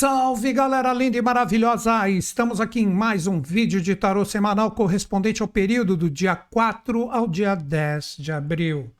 Salve galera linda e maravilhosa! Estamos aqui em mais um vídeo de tarô semanal correspondente ao período do dia 4 ao dia 10 de abril.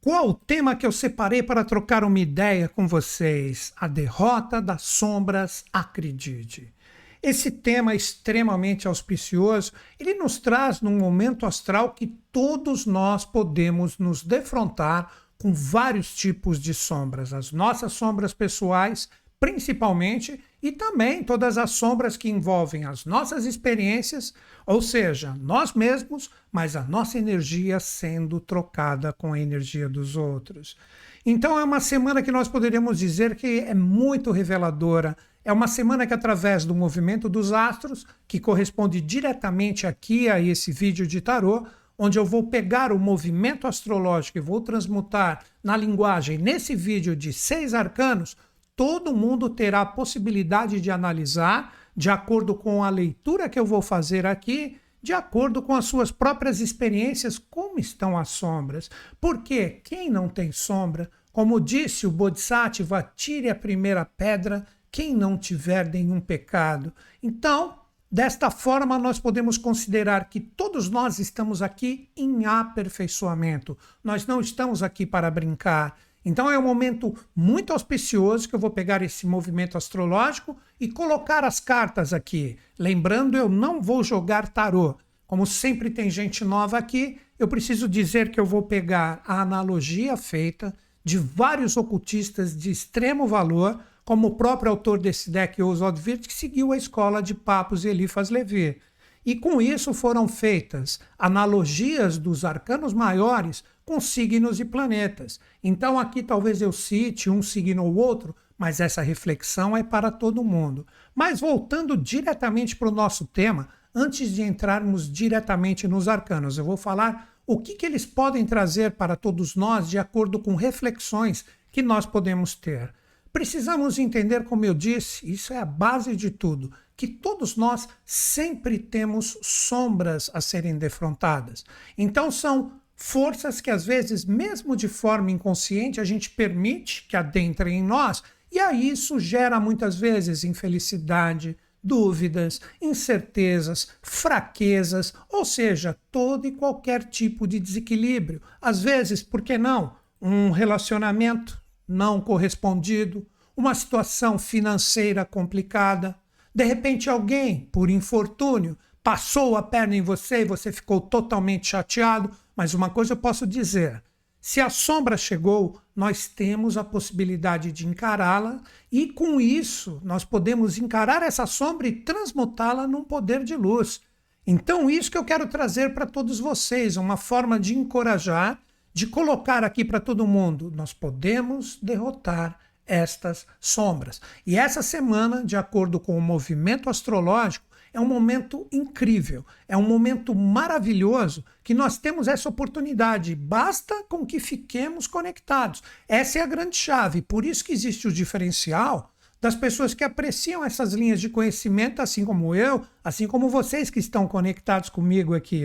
Qual o tema que eu separei para trocar uma ideia com vocês? A derrota das sombras, acredite. Esse tema é extremamente auspicioso, ele nos traz num momento astral que todos nós podemos nos defrontar com vários tipos de sombras, as nossas sombras pessoais, principalmente, e também todas as sombras que envolvem as nossas experiências, ou seja, nós mesmos, mas a nossa energia sendo trocada com a energia dos outros. Então é uma semana que nós poderíamos dizer que é muito reveladora. É uma semana que, através do movimento dos astros, que corresponde diretamente aqui a esse vídeo de tarô, onde eu vou pegar o movimento astrológico e vou transmutar na linguagem, nesse vídeo de seis arcanos, todo mundo terá a possibilidade de analisar, de acordo com a leitura que eu vou fazer aqui, de acordo com as suas próprias experiências, como estão as sombras. Porque quem não tem sombra, como disse o Bodhisattva, tire a primeira pedra, quem não tiver nenhum pecado. Então, desta forma, nós podemos considerar que todos nós estamos aqui em aperfeiçoamento. Nós não estamos aqui para brincar. Então é um momento muito auspicioso que eu vou pegar esse movimento astrológico e colocar as cartas aqui. Lembrando, eu não vou jogar tarô. Como sempre tem gente nova aqui, eu preciso dizer que eu vou pegar a analogia feita de vários ocultistas de extremo valor, como o próprio autor desse deck, Oswald Wirth, que seguiu a escola de Papos e Elifas Levi. E com isso foram feitas analogias dos arcanos maiores com signos e planetas. Então aqui talvez eu cite um signo ou outro, mas essa reflexão é para todo mundo. Mas voltando diretamente para o nosso tema, antes de entrarmos diretamente nos arcanos, eu vou falar o que, que eles podem trazer para todos nós de acordo com reflexões que nós podemos ter. Precisamos entender, como eu disse, isso é a base de tudo, que todos nós sempre temos sombras a serem defrontadas. Então são forças que às vezes, mesmo de forma inconsciente, a gente permite que adentrem em nós, e aí isso gera muitas vezes infelicidade, dúvidas, incertezas, fraquezas, ou seja, todo e qualquer tipo de desequilíbrio. Às vezes, por que não? Um relacionamento não correspondido, uma situação financeira complicada, de repente alguém, por infortúnio, passou a perna em você e você ficou totalmente chateado, mas uma coisa eu posso dizer: se a sombra chegou, nós temos a possibilidade de encará-la e com isso nós podemos encarar essa sombra e transmutá-la num poder de luz. Então, isso que eu quero trazer para todos vocês, uma forma de encorajar, de colocar aqui para todo mundo: nós podemos derrotar estas sombras. E essa semana, de acordo com o movimento astrológico, é um momento incrível, é um momento maravilhoso que nós temos essa oportunidade. Basta com que fiquemos conectados. Essa é a grande chave. Por isso que existe o diferencial das pessoas que apreciam essas linhas de conhecimento, assim como eu, assim como vocês que estão conectados comigo aqui.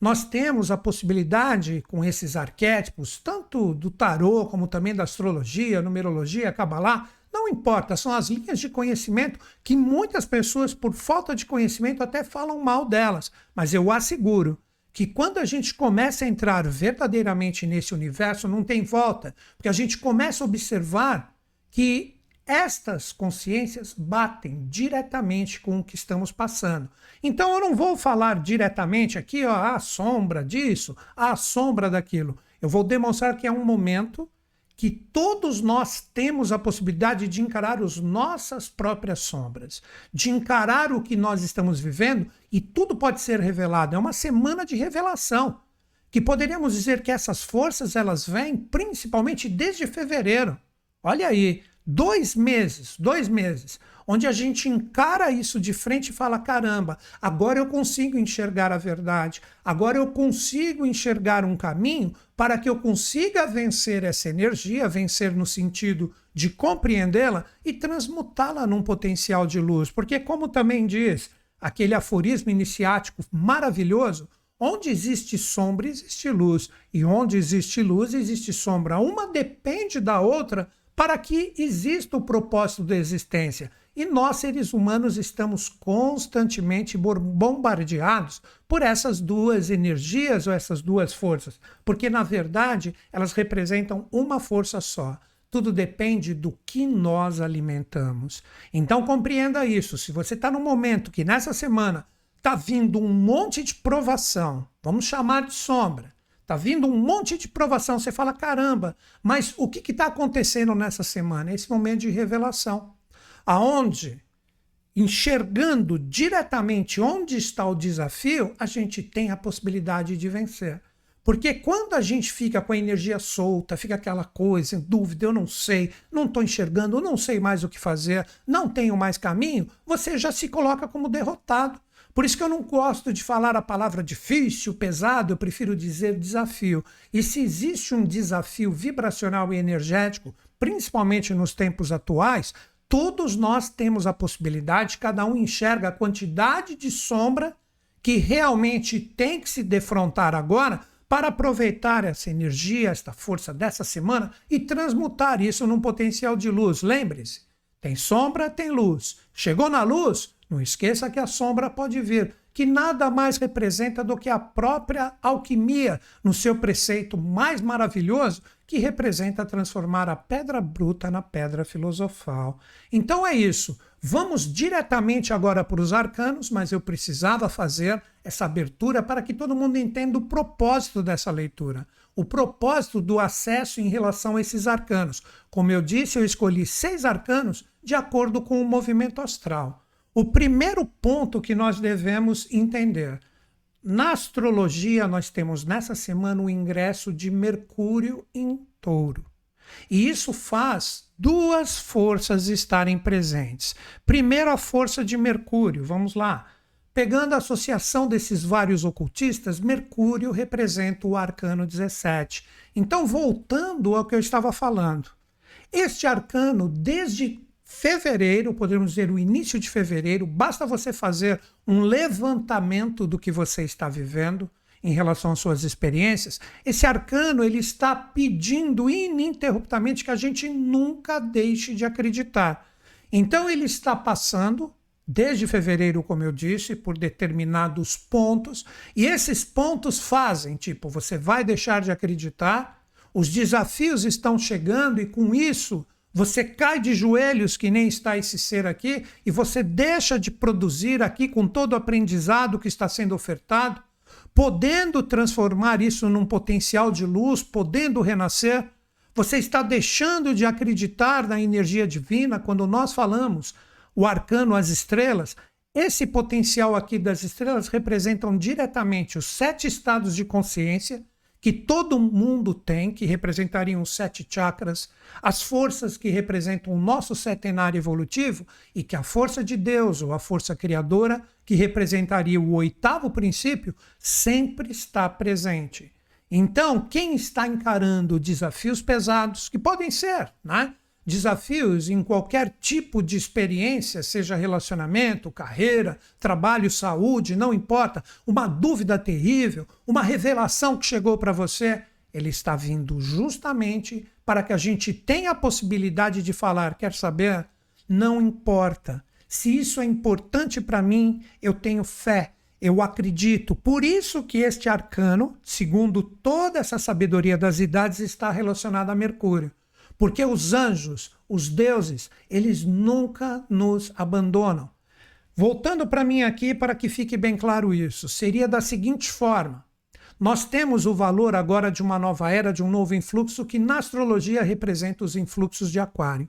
Nós temos a possibilidade, com esses arquétipos, tanto do tarô como também da astrologia, numerologia, cabalá, não importa, são as linhas de conhecimento que muitas pessoas, por falta de conhecimento, até falam mal delas. Mas eu asseguro que quando a gente começa a entrar verdadeiramente nesse universo, não tem volta, porque a gente começa a observar que estas consciências batem diretamente com o que estamos passando. Então eu não vou falar diretamente aqui, ó, a sombra disso, a sombra daquilo. Eu vou demonstrar que é um momento que todos nós temos a possibilidade de encarar as nossas próprias sombras, de encarar o que nós estamos vivendo e tudo pode ser revelado. É uma semana de revelação, que poderíamos dizer que essas forças elas vêm principalmente desde fevereiro. Olha aí, dois meses, dois meses, onde a gente encara isso de frente e fala: caramba, agora eu consigo enxergar a verdade, agora eu consigo enxergar um caminho para que eu consiga vencer essa energia, vencer no sentido de compreendê-la e transmutá-la num potencial de luz. Porque, como também diz aquele aforismo iniciático maravilhoso, onde existe sombra, existe luz, e onde existe luz, existe sombra. Uma depende da outra para que exista o propósito da existência. E nós, seres humanos, estamos constantemente bombardeados por essas duas energias ou essas duas forças, porque na verdade elas representam uma força só. Tudo depende do que nós alimentamos. Então compreenda isso. Se você está num momento que nessa semana está vindo um monte de provação, vamos chamar de sombra, está vindo um monte de provação, você fala, caramba, mas o que está acontecendo nessa semana? Esse momento de revelação aonde enxergando diretamente onde está o desafio, a gente tem a possibilidade de vencer. Porque quando a gente fica com a energia solta, fica aquela coisa, dúvida, eu não sei, não estou enxergando, não sei mais o que fazer, não tenho mais caminho, você já se coloca como derrotado. Por isso que eu não gosto de falar a palavra difícil, pesado, eu prefiro dizer desafio. E se existe um desafio vibracional e energético, principalmente nos tempos atuais, todos nós temos a possibilidade, cada um enxerga a quantidade de sombra que realmente tem que se defrontar agora para aproveitar essa energia, esta força dessa semana e transmutar isso num potencial de luz. Lembre-se, tem sombra, tem luz. Chegou na luz, não esqueça que a sombra pode vir, que nada mais representa do que a própria alquimia no seu preceito mais maravilhoso, que representa transformar a pedra bruta na pedra filosofal. Então é isso. Vamos diretamente agora para os arcanos, mas eu precisava fazer essa abertura para que todo mundo entenda o propósito dessa leitura. O propósito do acesso em relação a esses arcanos. Como eu disse, eu escolhi seis arcanos de acordo com o movimento astral. O primeiro ponto que nós devemos entender. Na astrologia, nós temos nessa semana o ingresso de Mercúrio em touro. E isso faz duas forças estarem presentes. Primeiro, a força de Mercúrio. Vamos lá. Pegando a associação desses vários ocultistas, Mercúrio representa o arcano 17. Então, voltando ao que eu estava falando, este arcano, desde fevereiro, podemos dizer o início de fevereiro, basta você fazer um levantamento do que você está vivendo em relação às suas experiências. Esse arcano ele está pedindo ininterruptamente que a gente nunca deixe de acreditar. Então ele está passando desde fevereiro, como eu disse, por determinados pontos, e esses pontos fazem, tipo, você vai deixar de acreditar, os desafios estão chegando e com isso você cai de joelhos, que nem está esse ser aqui, e você deixa de produzir aqui com todo o aprendizado que está sendo ofertado, podendo transformar isso num potencial de luz, podendo renascer. Você está deixando de acreditar na energia divina quando nós falamos o arcano, as estrelas. Esse potencial aqui das estrelas representam diretamente os sete estados de consciência que todo mundo tem, que representariam os sete chakras, as forças que representam o nosso setenário evolutivo, e que a força de Deus, ou a força criadora, que representaria o oitavo princípio, sempre está presente. Então, quem está encarando desafios pesados, que podem ser, né? Desafios em qualquer tipo de experiência, seja relacionamento, carreira, trabalho, saúde, não importa, uma dúvida terrível, uma revelação que chegou para você, ele está vindo justamente para que a gente tenha a possibilidade de falar, quer saber? Não importa. Se isso é importante para mim, eu tenho fé, eu acredito. Por isso que este arcano, segundo toda essa sabedoria das idades, está relacionado a Mercúrio. Porque os anjos, os deuses, eles nunca nos abandonam. Voltando para mim aqui, para que fique bem claro isso, seria da seguinte forma: nós temos o valor agora de uma nova era, de um novo influxo, que na astrologia representa os influxos de Aquário,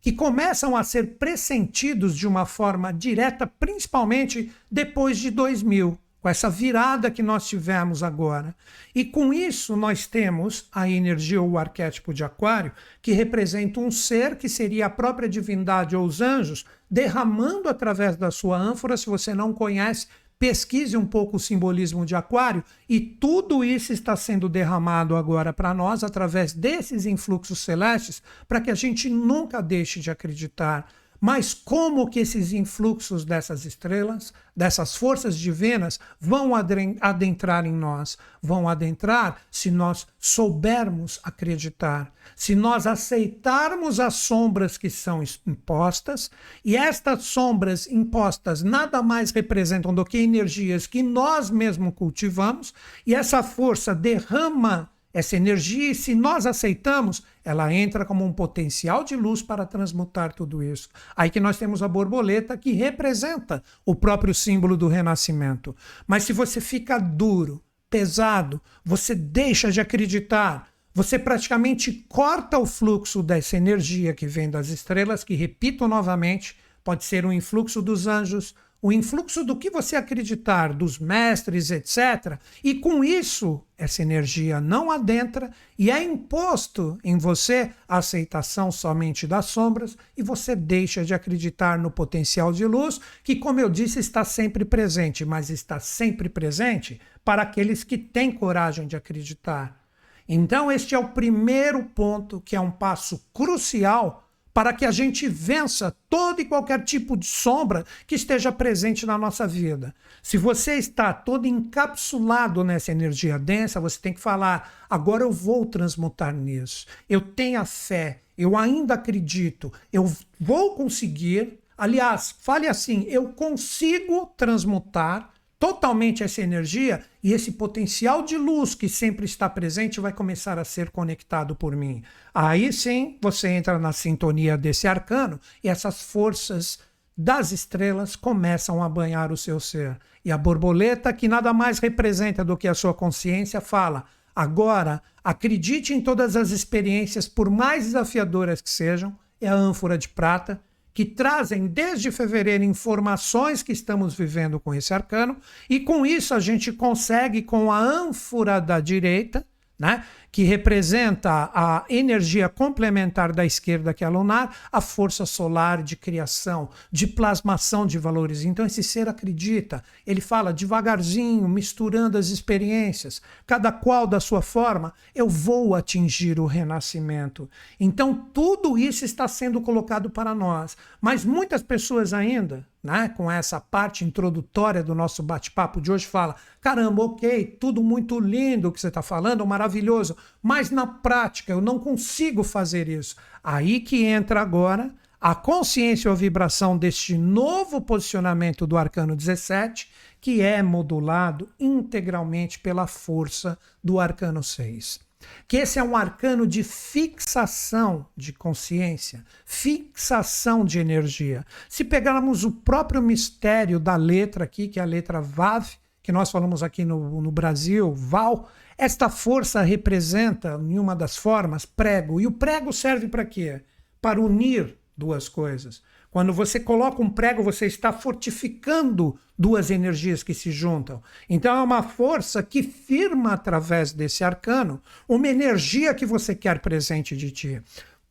que começam a ser pressentidos de uma forma direta, principalmente depois de 2000 com essa virada que nós tivemos agora. E com isso nós temos a energia ou o arquétipo de Aquário, que representa um ser que seria a própria divindade ou os anjos, derramando através da sua ânfora. Se você não conhece, pesquise um pouco o simbolismo de Aquário, e tudo isso está sendo derramado agora para nós através desses influxos celestes, para que a gente nunca deixe de acreditar Mas como que esses influxos dessas estrelas, dessas forças divinas, vão adentrar em nós? Vão adentrar se nós soubermos acreditar, se nós aceitarmos as sombras que são impostas, e estas sombras impostas nada mais representam do que energias que nós mesmos cultivamos, e essa força derrama essa energia, se nós aceitamos, ela entra como um potencial de luz para transmutar tudo isso. Aí que nós temos a borboleta, que representa o próprio símbolo do renascimento. Mas se você fica duro, pesado, você deixa de acreditar, você praticamente corta o fluxo dessa energia que vem das estrelas, que, repito novamente, pode ser um influxo dos anjos, o influxo do que você acreditar, dos mestres, etc. E com isso, essa energia não adentra e é imposto em você a aceitação somente das sombras e você deixa de acreditar no potencial de luz, que, como eu disse, está sempre presente, mas está sempre presente para aqueles que têm coragem de acreditar. Então, este é o primeiro ponto, que é um passo crucial para que a gente vença todo e qualquer tipo de sombra que esteja presente na nossa vida. Se você está todo encapsulado nessa energia densa, você tem que falar: agora eu vou transmutar nisso. Eu tenho a fé, eu ainda acredito, eu vou conseguir. Aliás, fale assim: eu consigo transmutar totalmente essa energia e esse potencial de luz que sempre está presente vai começar a ser conectado por mim. Aí sim você entra na sintonia desse arcano e essas forças das estrelas começam a banhar o seu ser. E a borboleta, que nada mais representa do que a sua consciência, fala: agora acredite em todas as experiências, por mais desafiadoras que sejam, é a ânfora de prata que trazem desde fevereiro informações que estamos vivendo com esse arcano, e com isso a gente consegue, com a ânfora da direita, né, que representa a energia complementar da esquerda, que é a lunar, a força solar de criação, de plasmação de valores. Então, esse ser acredita, ele fala devagarzinho, misturando as experiências, cada qual da sua forma, eu vou atingir o renascimento. Então, tudo isso está sendo colocado para nós, mas muitas pessoas ainda né, com essa parte introdutória do nosso bate-papo de hoje, fala: caramba, ok, tudo muito lindo que você está falando, maravilhoso, mas na prática eu não consigo fazer isso. Aí que entra agora a consciência ou vibração deste novo posicionamento do arcano 17, que é modulado integralmente pela força do arcano 6 que esse é um arcano de fixação de consciência, fixação de energia. Se pegarmos o próprio mistério da letra aqui, que é a letra VAV, que nós falamos aqui no, no Brasil, VAL, esta força representa, em uma das formas, prego. E o prego serve para quê? Para unir duas coisas. Quando você coloca um prego, você está fortificando duas energias que se juntam. Então é uma força que firma através desse arcano uma energia que você quer presente de ti.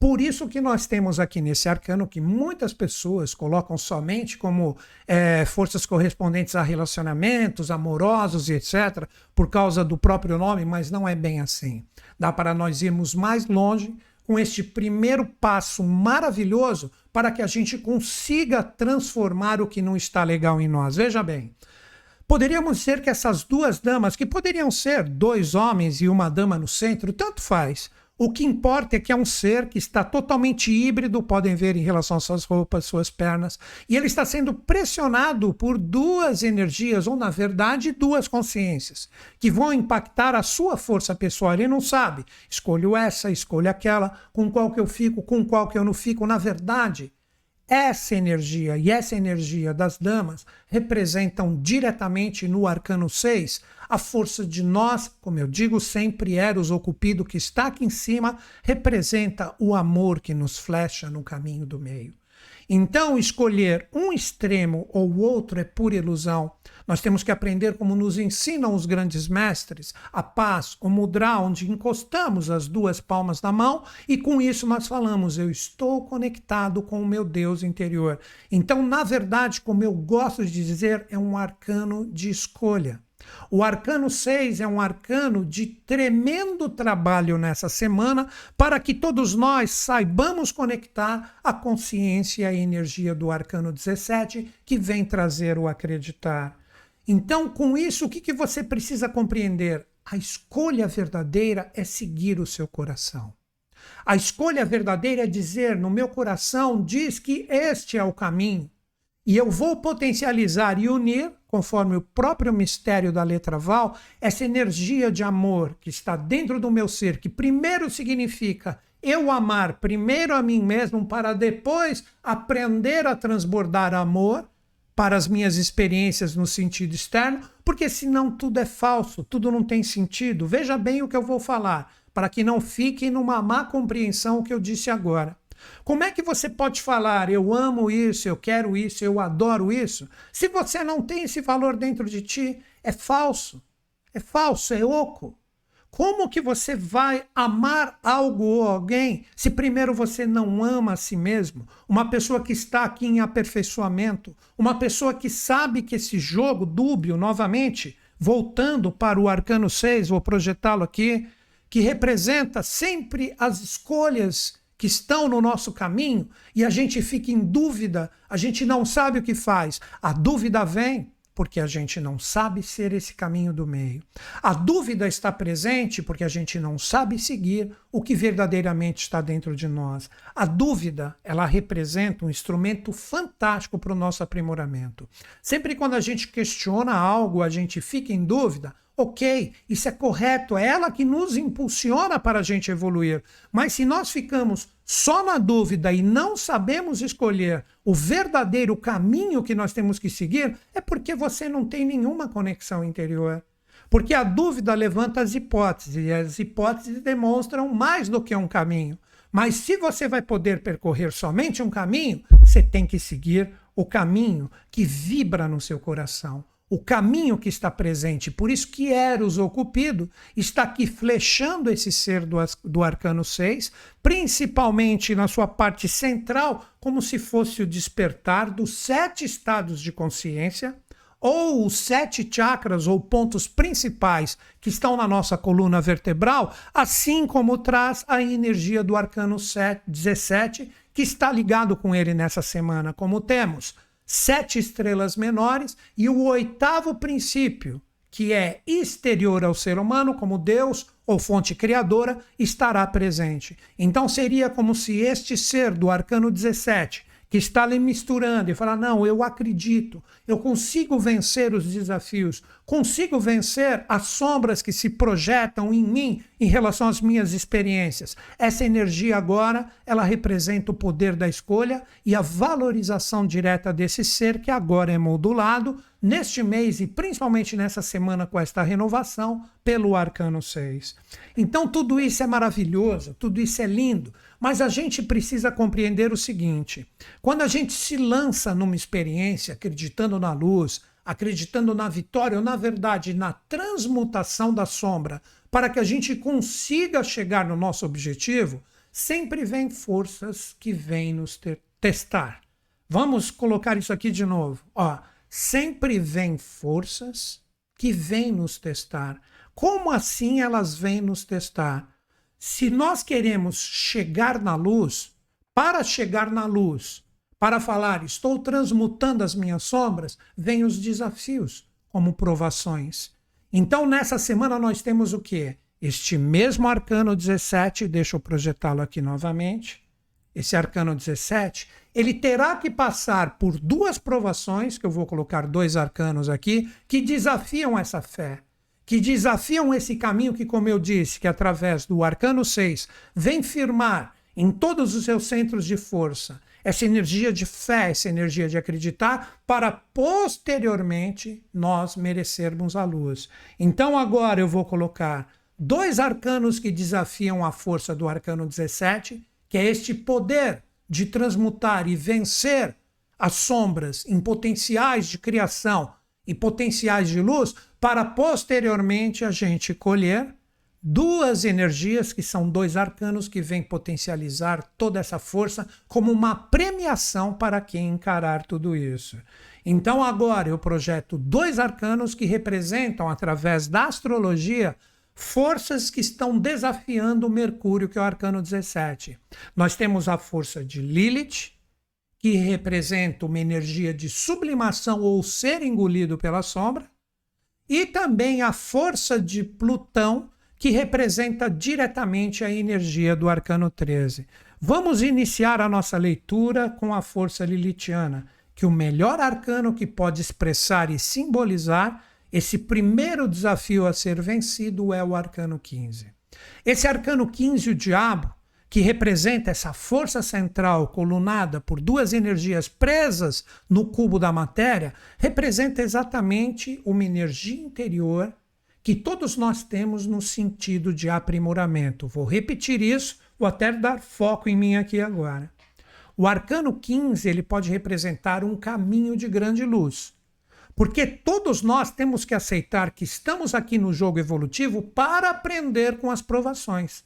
Por isso que nós temos aqui nesse arcano que muitas pessoas colocam somente como é, forças correspondentes a relacionamentos amorosos e etc., por causa do próprio nome, mas não é bem assim. Dá para nós irmos mais longe com este primeiro passo maravilhoso para que a gente consiga transformar o que não está legal em nós. Veja bem, poderíamos ser que essas duas damas, que poderiam ser dois homens e uma dama no centro, tanto faz, o que importa é que é um ser que está totalmente híbrido, podem ver em relação às suas roupas, suas pernas, e ele está sendo pressionado por duas energias, ou na verdade, duas consciências, que vão impactar a sua força pessoal. Ele não sabe, escolho essa, escolho aquela, com qual que eu fico, com qual que eu não fico. Na verdade, essa energia e essa energia das damas representam diretamente no arcano 6 a força de nós, como eu digo sempre, Eros ou Cupido que está aqui em cima, representa o amor que nos flecha no caminho do meio. Então, escolher um extremo ou outro é pura ilusão. Nós temos que aprender como nos ensinam os grandes mestres, a paz, o mudra, onde encostamos as duas palmas na mão e com isso nós falamos: eu estou conectado com o meu Deus interior. Então, na verdade, como eu gosto de dizer, é um arcano de escolha. O arcano 6 é um arcano de tremendo trabalho nessa semana para que todos nós saibamos conectar a consciência e a energia do arcano 17 que vem trazer o acreditar. Então, com isso, o que, que você precisa compreender? A escolha verdadeira é seguir o seu coração. A escolha verdadeira é dizer: no meu coração diz que este é o caminho. E eu vou potencializar e unir, conforme o próprio mistério da letra Val, essa energia de amor que está dentro do meu ser, que primeiro significa eu amar primeiro a mim mesmo para depois aprender a transbordar amor para as minhas experiências no sentido externo, porque senão tudo é falso, tudo não tem sentido. Veja bem o que eu vou falar, para que não fique numa má compreensão o que eu disse agora. Como é que você pode falar eu amo isso, eu quero isso, eu adoro isso, se você não tem esse valor dentro de ti? É falso. É falso, é oco. Como que você vai amar algo ou alguém se primeiro você não ama a si mesmo? Uma pessoa que está aqui em aperfeiçoamento, uma pessoa que sabe que esse jogo dúbio, novamente, voltando para o arcano 6, vou projetá-lo aqui, que representa sempre as escolhas que estão no nosso caminho e a gente fica em dúvida, a gente não sabe o que faz. A dúvida vem porque a gente não sabe ser esse caminho do meio. A dúvida está presente porque a gente não sabe seguir o que verdadeiramente está dentro de nós. A dúvida, ela representa um instrumento fantástico para o nosso aprimoramento. Sempre quando a gente questiona algo, a gente fica em dúvida, ok, isso é correto, é ela que nos impulsiona para a gente evoluir. Mas se nós ficamos só na dúvida e não sabemos escolher o verdadeiro caminho que nós temos que seguir, é porque você não tem nenhuma conexão interior. Porque a dúvida levanta as hipóteses, e as hipóteses demonstram mais do que um caminho. Mas se você vai poder percorrer somente um caminho, você tem que seguir o caminho que vibra no seu coração o caminho que está presente. Por isso que Eros, ou Cupido, está aqui flechando esse ser do, do arcano 6, principalmente na sua parte central, como se fosse o despertar dos sete estados de consciência, ou os sete chakras ou pontos principais que estão na nossa coluna vertebral, assim como traz a energia do arcano 7, 17, que está ligado com ele nessa semana, como temos sete estrelas menores, e o oitavo princípio, que é exterior ao ser humano, como Deus ou fonte criadora, estará presente. Então seria como se este ser do arcano 17 que está ali misturando e fala: não, eu acredito, eu consigo vencer os desafios, consigo vencer as sombras que se projetam em mim em relação às minhas experiências. Essa energia agora, ela representa o poder da escolha e a valorização direta desse ser que agora é modulado neste mês e principalmente nessa semana com esta renovação pelo Arcano 6. Então tudo isso é maravilhoso, tudo isso é lindo, mas a gente precisa compreender o seguinte: quando a gente se lança numa experiência acreditando na luz, acreditando na vitória, ou na verdade na transmutação da sombra, para que a gente consiga chegar no nosso objetivo, sempre vem forças que vêm nos testar. Vamos colocar isso aqui de novo. Ó, sempre vem forças que vêm nos testar. Como assim elas vêm nos testar? Se nós queremos chegar na luz, para chegar na luz, para falar, estou transmutando as minhas sombras, vêm os desafios, como provações. Então, nessa semana, nós temos o quê? Este mesmo arcano 17, deixa eu projetá-lo aqui novamente. Esse arcano 17, ele terá que passar por duas provações, que eu vou colocar dois arcanos aqui, que desafiam essa fé que desafiam esse caminho que, como eu disse, que através do arcano 6 vem firmar em todos os seus centros de força essa energia de fé, essa energia de acreditar, para posteriormente nós merecermos a luz. Então agora eu vou colocar dois arcanos que desafiam a força do arcano 17, que é este poder de transmutar e vencer as sombras em potenciais de criação e potenciais de luz para posteriormente a gente colher duas energias que são dois arcanos que vêm potencializar toda essa força como uma premiação para quem encarar tudo isso. Então agora eu projeto dois arcanos que representam, através da astrologia, forças que estão desafiando o Mercúrio, que é o arcano 17. Nós temos a força de Lilith, que representa uma energia de sublimação ou ser engolido pela sombra, e também a força de Plutão, que representa diretamente a energia do arcano 13. Vamos iniciar a nossa leitura com a força lilithiana, que o melhor arcano que pode expressar e simbolizar esse primeiro desafio a ser vencido é o arcano 15. Esse arcano 15, o diabo, que representa essa força central colunada por duas energias presas no cubo da matéria, representa exatamente uma energia interior que todos nós temos no sentido de aprimoramento. Vou repetir isso, vou até dar foco em mim aqui agora. O arcano 15 ele pode representar um caminho de grande luz. Porque todos nós temos que aceitar que estamos aqui no jogo evolutivo para aprender com as provações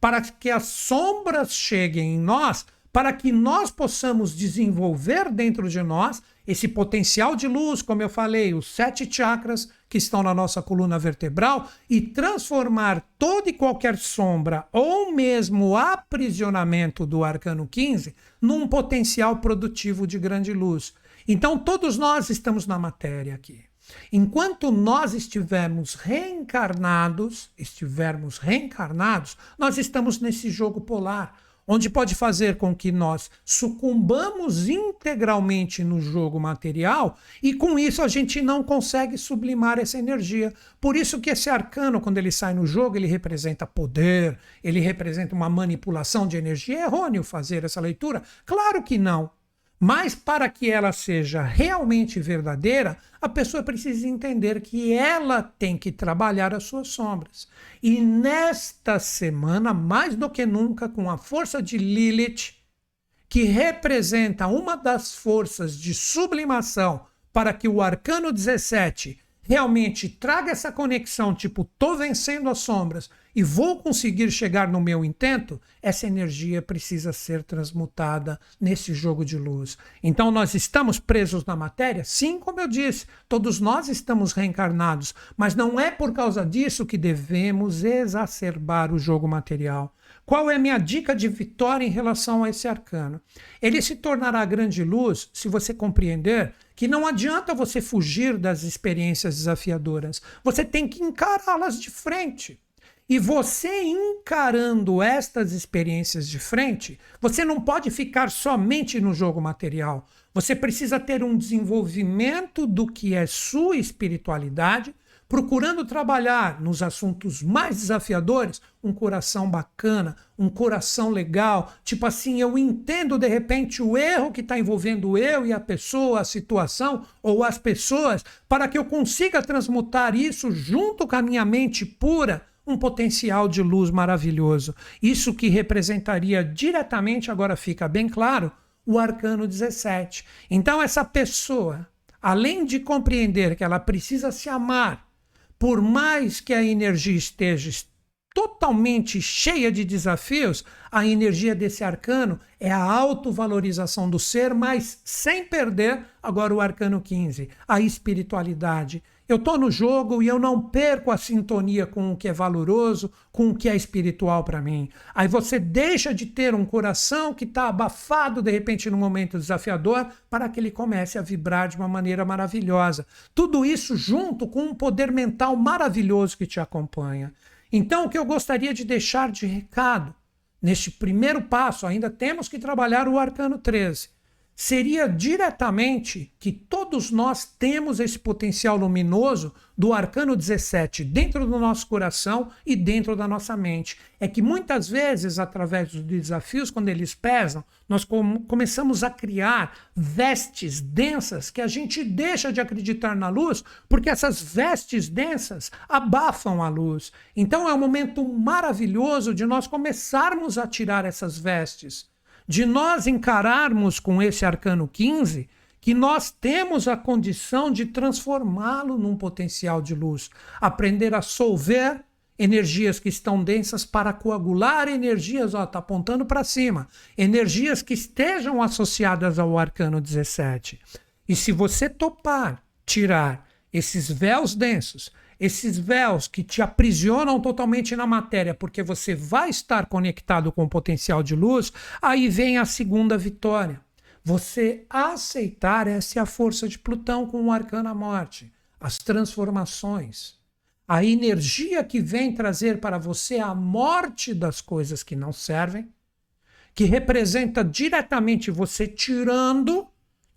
para que as sombras cheguem em nós, para que nós possamos desenvolver dentro de nós esse potencial de luz, como eu falei, os sete chakras que estão na nossa coluna vertebral e transformar toda e qualquer sombra ou mesmo aprisionamento do arcano 15 num potencial produtivo de grande luz. Então, todos nós estamos na matéria aqui. Enquanto nós estivermos reencarnados, estivermos reencarnados, nós estamos nesse jogo polar, onde pode fazer com que nós sucumbamos integralmente no jogo material e com isso a gente não consegue sublimar essa energia. Por isso que esse arcano, quando ele sai no jogo, ele representa poder, ele representa uma manipulação de energia. É errôneo fazer essa leitura? Claro que não. Mas para que ela seja realmente verdadeira, a pessoa precisa entender que ela tem que trabalhar as suas sombras. E nesta semana, mais do que nunca, com a força de Lilith, que representa uma das forças de sublimação para que o arcano 17 realmente traga essa conexão, tipo, tô vencendo as sombras e vou conseguir chegar no meu intento, essa energia precisa ser transmutada nesse jogo de luz. Então nós estamos presos na matéria? Sim, como eu disse, todos nós estamos reencarnados, mas não é por causa disso que devemos exacerbar o jogo material. Qual é a minha dica de vitória em relação a esse arcano? Ele se tornará grande luz se você compreender que não adianta você fugir das experiências desafiadoras. Você tem que encará-las de frente. E você encarando estas experiências de frente, você não pode ficar somente no jogo material. Você precisa ter um desenvolvimento do que é sua espiritualidade procurando trabalhar nos assuntos mais desafiadores um coração bacana, um coração legal. Tipo assim, eu entendo de repente o erro que está envolvendo eu e a pessoa, a situação ou as pessoas, para que eu consiga transmutar isso junto com a minha mente pura um potencial de luz maravilhoso. Isso que representaria diretamente, agora fica bem claro, o arcano 17. Então, essa pessoa, além de compreender que ela precisa se amar, por mais que a energia esteja totalmente cheia de desafios, a energia desse arcano é a autovalorização do ser, mas sem perder agora o arcano 15, a espiritualidade, eu estou no jogo e eu não perco a sintonia com o que é valoroso, com o que é espiritual para mim. Aí você deixa de ter um coração que está abafado de repente num momento desafiador para que ele comece a vibrar de uma maneira maravilhosa. Tudo isso junto com um poder mental maravilhoso que te acompanha. Então, o que eu gostaria de deixar de recado neste primeiro passo, ainda temos que trabalhar o arcano 13 seria diretamente que todos nós temos esse potencial luminoso do arcano 17 dentro do nosso coração e dentro da nossa mente. É que muitas vezes, através dos desafios, quando eles pesam, nós com começamos a criar vestes densas que a gente deixa de acreditar na luz, porque essas vestes densas abafam a luz. Então é um momento maravilhoso de nós começarmos a tirar essas vestes de nós encararmos com esse arcano 15 que nós temos a condição de transformá-lo num potencial de luz, aprender a solver energias que estão densas para coagular energias, ó, tá apontando para cima, energias que estejam associadas ao arcano 17. E se você topar tirar esses véus densos, esses véus que te aprisionam totalmente na matéria, porque você vai estar conectado com o potencial de luz, aí vem a segunda vitória. Você aceitar essa é a força de Plutão com o arcano morte, as transformações, a energia que vem trazer para você a morte das coisas que não servem, que representa diretamente você tirando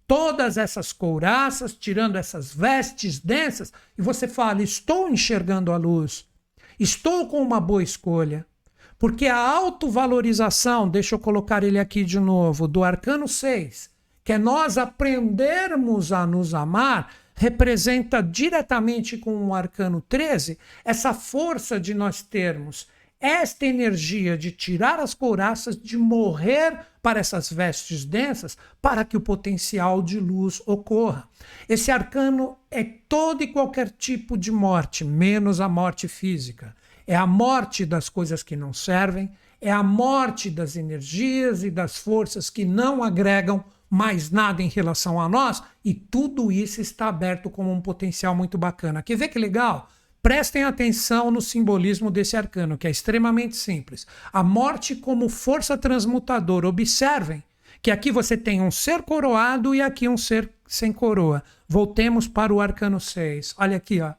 todas essas couraças, tirando essas vestes densas, e você fala: estou enxergando a luz, estou com uma boa escolha. Porque a autovalorização, deixa eu colocar ele aqui de novo, do arcano 6, que é nós aprendermos a nos amar, representa diretamente com o arcano 13 essa força de nós termos esta energia de tirar as couraças, de morrer para essas vestes densas, para que o potencial de luz ocorra. Esse arcano é todo e qualquer tipo de morte, menos a morte física. É a morte das coisas que não servem, é a morte das energias e das forças que não agregam mais nada em relação a nós, e tudo isso está aberto como um potencial muito bacana. Quer ver que legal? Prestem atenção no simbolismo desse arcano, que é extremamente simples. A morte como força transmutadora. Observem que aqui você tem um ser coroado e aqui um ser sem coroa. Voltemos para o arcano 6. Olha aqui, ó.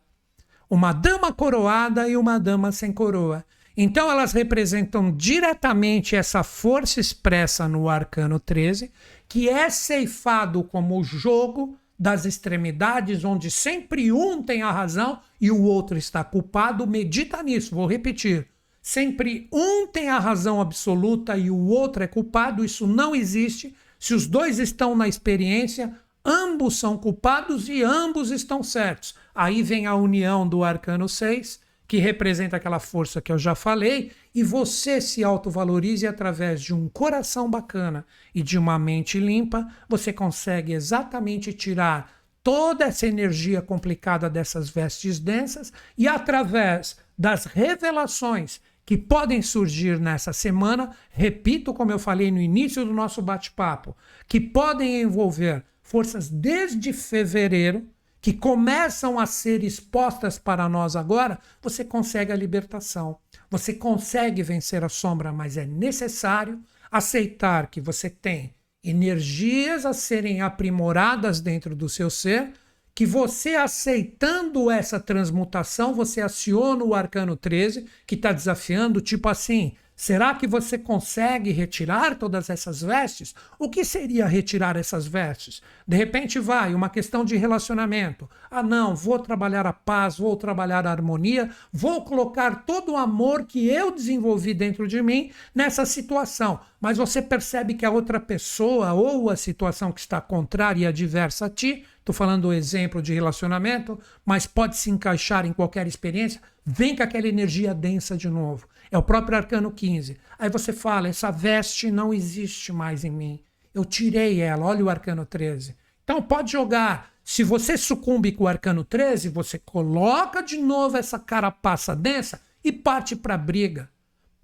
Uma dama coroada e uma dama sem coroa. Então elas representam diretamente essa força expressa no arcano 13, que é ceifado como jogo das extremidades, onde sempre um tem a razão e o outro está culpado, medita nisso, vou repetir. Sempre um tem a razão absoluta e o outro é culpado, isso não existe. Se os dois estão na experiência, ambos são culpados e ambos estão certos. Aí vem a união do arcano 6 que representa aquela força que eu já falei, e você se autovalorize através de um coração bacana e de uma mente limpa, você consegue exatamente tirar toda essa energia complicada dessas vestes densas e através das revelações que podem surgir nessa semana, repito como eu falei no início do nosso bate-papo, que podem envolver forças desde fevereiro que começam a ser expostas para nós agora, você consegue a libertação. Você consegue vencer a sombra, mas é necessário aceitar que você tem energias a serem aprimoradas dentro do seu ser, que você aceitando essa transmutação, você aciona o arcano 13, que está desafiando, tipo assim, Será que você consegue retirar todas essas vestes? O que seria retirar essas vestes? De repente vai uma questão de relacionamento. Ah, não, vou trabalhar a paz, vou trabalhar a harmonia, vou colocar todo o amor que eu desenvolvi dentro de mim nessa situação. Mas você percebe que a outra pessoa ou a situação que está contrária e adversa a ti, estou falando do exemplo de relacionamento, mas pode se encaixar em qualquer experiência, vem com aquela energia densa de novo. É o próprio arcano 15. Aí você fala: essa veste não existe mais em mim. Eu tirei ela. Olha o arcano 13. Então pode jogar. Se você sucumbe com o arcano 13, você coloca de novo essa carapaça densa e parte para a briga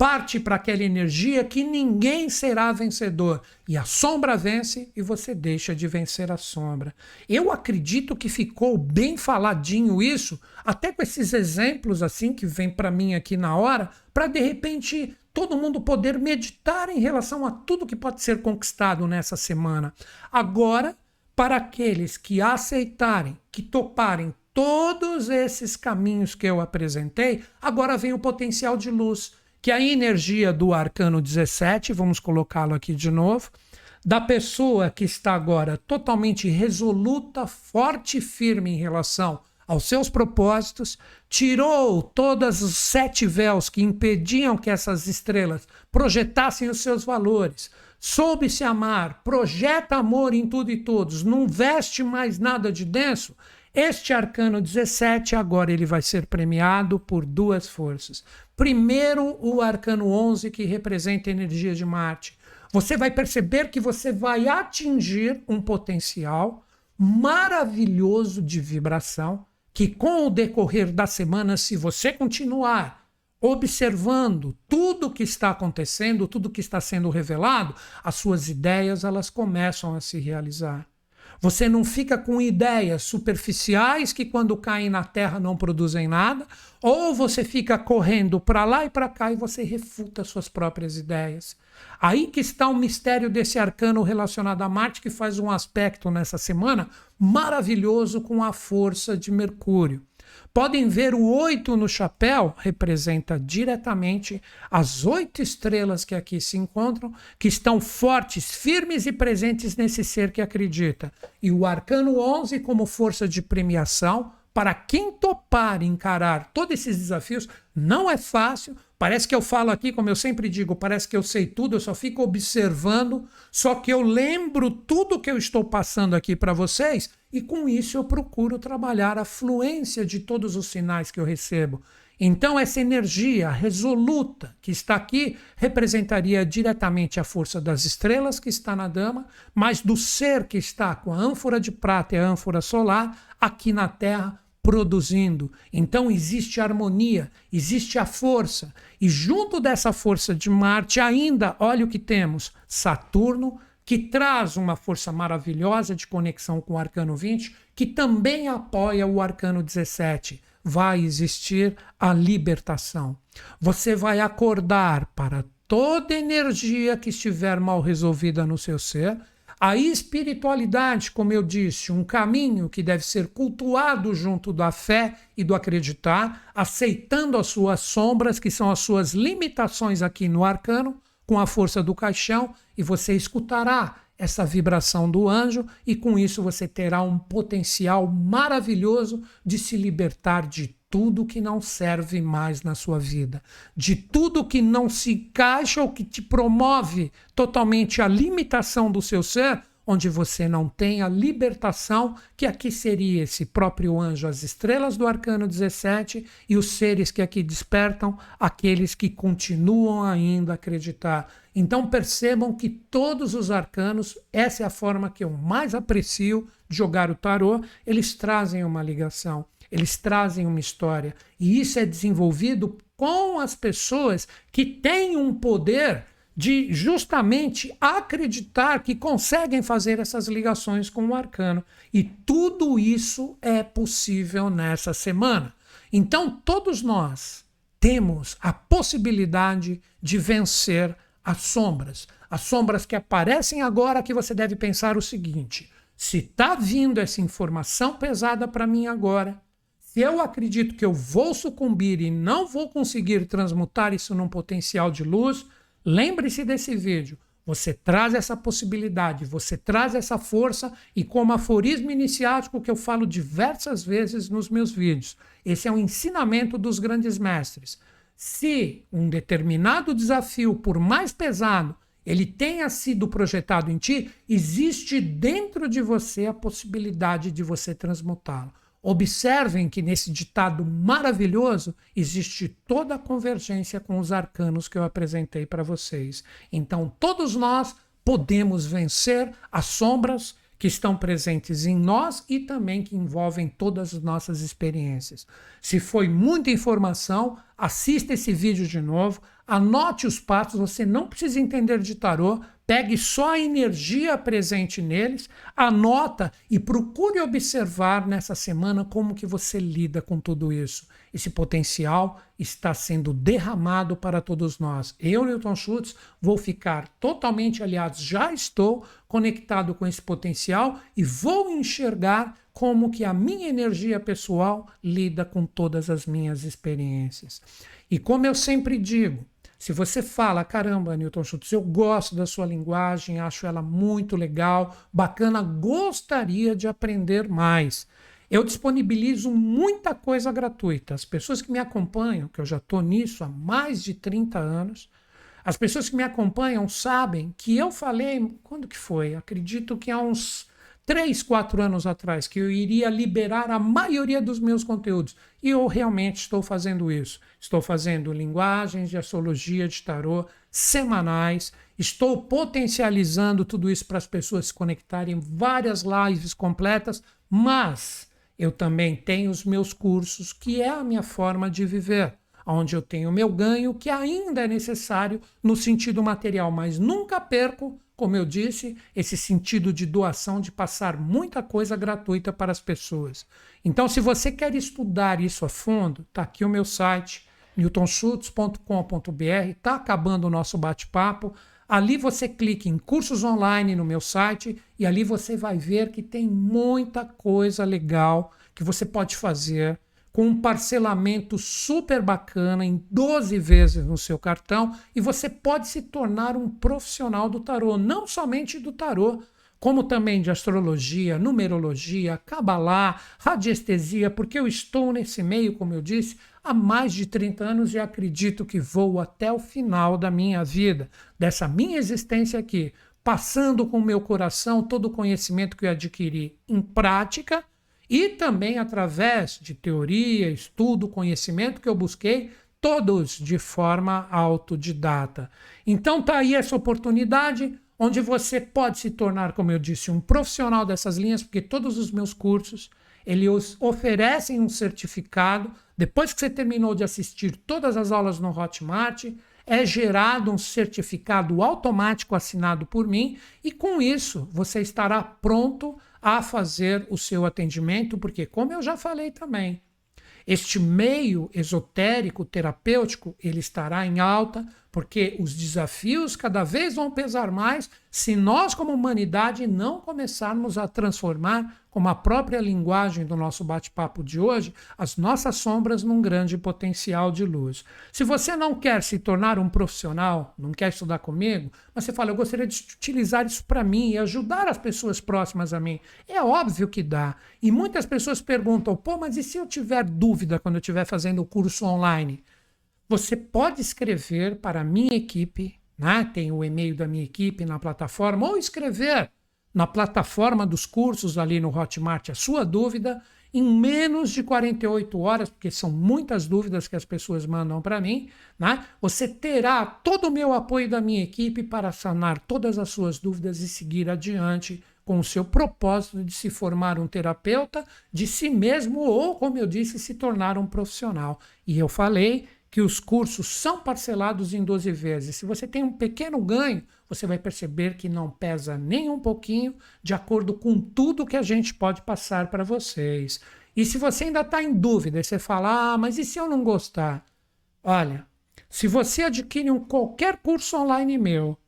parte para aquela energia que ninguém será vencedor. E a sombra vence e você deixa de vencer a sombra. Eu acredito que ficou bem faladinho isso, até com esses exemplos assim que vem para mim aqui na hora, para de repente todo mundo poder meditar em relação a tudo que pode ser conquistado nessa semana. Agora, para aqueles que aceitarem, que toparem todos esses caminhos que eu apresentei, agora vem o potencial de luz que a energia do arcano 17, vamos colocá-lo aqui de novo, da pessoa que está agora totalmente resoluta, forte e firme em relação aos seus propósitos, tirou todos os sete véus que impediam que essas estrelas projetassem os seus valores, soube se amar, projeta amor em tudo e todos, não veste mais nada de denso, este arcano 17 agora ele vai ser premiado por duas forças. Primeiro, o arcano 11 que representa a energia de Marte. Você vai perceber que você vai atingir um potencial maravilhoso de vibração que com o decorrer da semana, se você continuar observando tudo que está acontecendo, tudo que está sendo revelado, as suas ideias elas começam a se realizar. Você não fica com ideias superficiais que, quando caem na terra, não produzem nada, ou você fica correndo para lá e para cá e você refuta suas próprias ideias. Aí que está o mistério desse arcano relacionado a Marte, que faz um aspecto nessa semana maravilhoso com a força de Mercúrio. Podem ver o oito no chapéu, representa diretamente as oito estrelas que aqui se encontram, que estão fortes, firmes e presentes nesse ser que acredita. E o arcano 11 como força de premiação, para quem topar encarar todos esses desafios, não é fácil. Parece que eu falo aqui, como eu sempre digo, parece que eu sei tudo, eu só fico observando, só que eu lembro tudo que eu estou passando aqui para vocês e com isso eu procuro trabalhar a fluência de todos os sinais que eu recebo. Então, essa energia resoluta que está aqui representaria diretamente a força das estrelas que está na dama, mas do ser que está com a ânfora de prata e a ânfora solar aqui na Terra produzindo. Então existe harmonia, existe a força. E junto dessa força de Marte, ainda, olha o que temos: Saturno, que traz uma força maravilhosa de conexão com o arcano 20, que também apoia o arcano 17. Vai existir a libertação. Você vai acordar para toda energia que estiver mal resolvida no seu ser a espiritualidade, como eu disse, um caminho que deve ser cultuado junto da fé e do acreditar, aceitando as suas sombras, que são as suas limitações aqui no arcano, com a força do caixão, e você escutará essa vibração do anjo, e com isso você terá um potencial maravilhoso de se libertar de tudo que não serve mais na sua vida, de tudo que não se encaixa ou que te promove totalmente a limitação do seu ser, onde você não tem a libertação, que aqui seria esse próprio anjo, as estrelas do arcano 17 e os seres que aqui despertam, aqueles que continuam ainda a acreditar. Então percebam que todos os arcanos, essa é a forma que eu mais aprecio de jogar o tarô, eles trazem uma ligação eles trazem uma história. E isso é desenvolvido com as pessoas que têm um poder de justamente acreditar que conseguem fazer essas ligações com o arcano. E tudo isso é possível nessa semana. Então, todos nós temos a possibilidade de vencer as sombras. As sombras que aparecem agora que você deve pensar o seguinte: se está vindo essa informação pesada para mim agora, se eu acredito que eu vou sucumbir e não vou conseguir transmutar isso num potencial de luz, lembre-se desse vídeo. Você traz essa possibilidade, você traz essa força e como aforismo iniciático que eu falo diversas vezes nos meus vídeos. Esse é um ensinamento dos grandes mestres. Se um determinado desafio, por mais pesado, ele tenha sido projetado em ti, existe dentro de você a possibilidade de você transmutá-lo. Observem que nesse ditado maravilhoso existe toda a convergência com os arcanos que eu apresentei para vocês. Então, todos nós podemos vencer as sombras que estão presentes em nós e também que envolvem todas as nossas experiências. Se foi muita informação, assista esse vídeo de novo, anote os passos, você não precisa entender de tarô, Pegue só a energia presente neles, anota e procure observar nessa semana como que você lida com tudo isso. Esse potencial está sendo derramado para todos nós. Eu, Newton Schultz, vou ficar totalmente, aliás, já estou conectado com esse potencial e vou enxergar como que a minha energia pessoal lida com todas as minhas experiências. E como eu sempre digo, se você fala, caramba, Newton Schultz, eu gosto da sua linguagem, acho ela muito legal, bacana, gostaria de aprender mais. Eu disponibilizo muita coisa gratuita. As pessoas que me acompanham, que eu já estou nisso há mais de 30 anos, as pessoas que me acompanham sabem que eu falei, quando que foi? Acredito que há uns três, quatro anos atrás que eu iria liberar a maioria dos meus conteúdos. E eu realmente estou fazendo isso. Estou fazendo linguagens de astrologia, de tarô semanais. Estou potencializando tudo isso para as pessoas se conectarem, várias lives completas, mas eu também tenho os meus cursos, que é a minha forma de viver onde eu tenho o meu ganho, que ainda é necessário no sentido material, mas nunca perco como eu disse, esse sentido de doação, de passar muita coisa gratuita para as pessoas. Então, se você quer estudar isso a fundo, está aqui o meu site, newtonschutz.com.br, está acabando o nosso bate-papo. Ali você clica em cursos online no meu site e ali você vai ver que tem muita coisa legal que você pode fazer com um parcelamento super bacana em 12 vezes no seu cartão e você pode se tornar um profissional do tarô, não somente do tarô, como também de astrologia, numerologia, cabalá, radiestesia, porque eu estou nesse meio, como eu disse, há mais de 30 anos e acredito que vou até o final da minha vida, dessa minha existência aqui, passando com o meu coração todo o conhecimento que eu adquiri em prática e também através de teoria, estudo, conhecimento que eu busquei, todos de forma autodidata. Então tá aí essa oportunidade onde você pode se tornar, como eu disse, um profissional dessas linhas, porque todos os meus cursos eles oferecem um certificado. Depois que você terminou de assistir todas as aulas no Hotmart, é gerado um certificado automático assinado por mim e com isso você estará pronto a fazer o seu atendimento, porque, como eu já falei também, este meio esotérico terapêutico ele estará em alta, porque os desafios cada vez vão pesar mais se nós, como humanidade, não começarmos a transformar, como a própria linguagem do nosso bate-papo de hoje, as nossas sombras num grande potencial de luz. Se você não quer se tornar um profissional, não quer estudar comigo, mas você fala, eu gostaria de utilizar isso para mim e ajudar as pessoas próximas a mim, é óbvio que dá. E muitas pessoas perguntam, pô, mas e se eu tiver dúvida quando eu estiver fazendo o curso online? Você pode escrever para a minha equipe, né? tem o e-mail da minha equipe na plataforma, ou escrever na plataforma dos cursos ali no Hotmart a sua dúvida em menos de 48 horas, porque são muitas dúvidas que as pessoas mandam para mim, né? Você terá todo o meu apoio da minha equipe para sanar todas as suas dúvidas e seguir adiante com o seu propósito de se formar um terapeuta de si mesmo ou, como eu disse, se tornar um profissional. E eu falei que os cursos são parcelados em 12 vezes. Se você tem um pequeno ganho, você vai perceber que não pesa nem um pouquinho, de acordo com tudo que a gente pode passar para vocês. E se você ainda está em dúvida, e você fala, ah, mas e se eu não gostar? Olha, se você adquire um qualquer curso online meu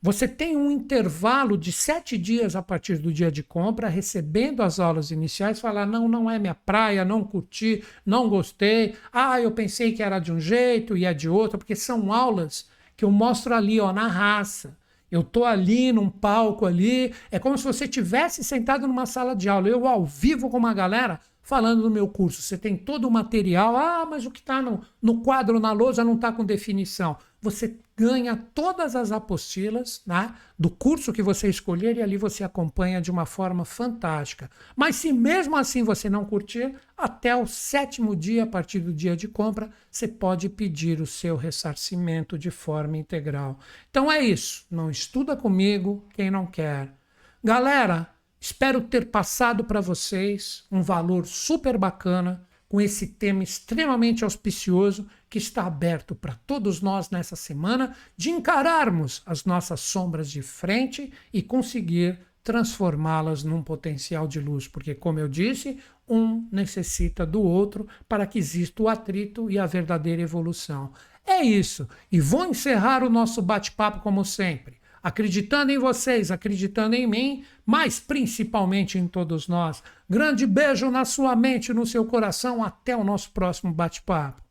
você tem um intervalo de sete dias a partir do dia de compra, recebendo as aulas iniciais, falar: não, não é minha praia, não curti, não gostei, ah, eu pensei que era de um jeito e é de outro, porque são aulas que eu mostro ali, ó, na raça. Eu tô ali num palco ali, é como se você tivesse sentado numa sala de aula, eu ao vivo com uma galera falando do meu curso. Você tem todo o material, ah, mas o que está no, no quadro, na lousa, não está com definição você ganha todas as apostilas né, do curso que você escolher e ali você acompanha de uma forma fantástica. Mas se mesmo assim você não curtir, até o sétimo dia, a partir do dia de compra, você pode pedir o seu ressarcimento de forma integral. Então é isso. Não estuda comigo quem não quer. Galera, espero ter passado para vocês um valor super bacana com esse tema extremamente auspicioso que está aberto para todos nós nessa semana de encararmos as nossas sombras de frente e conseguir transformá-las num potencial de luz, porque, como eu disse, um necessita do outro para que exista o atrito e a verdadeira evolução. É isso, e vou encerrar o nosso bate-papo como sempre acreditando em vocês, acreditando em mim, mas principalmente em todos nós. Grande beijo na sua mente, no seu coração. Até o nosso próximo bate-papo.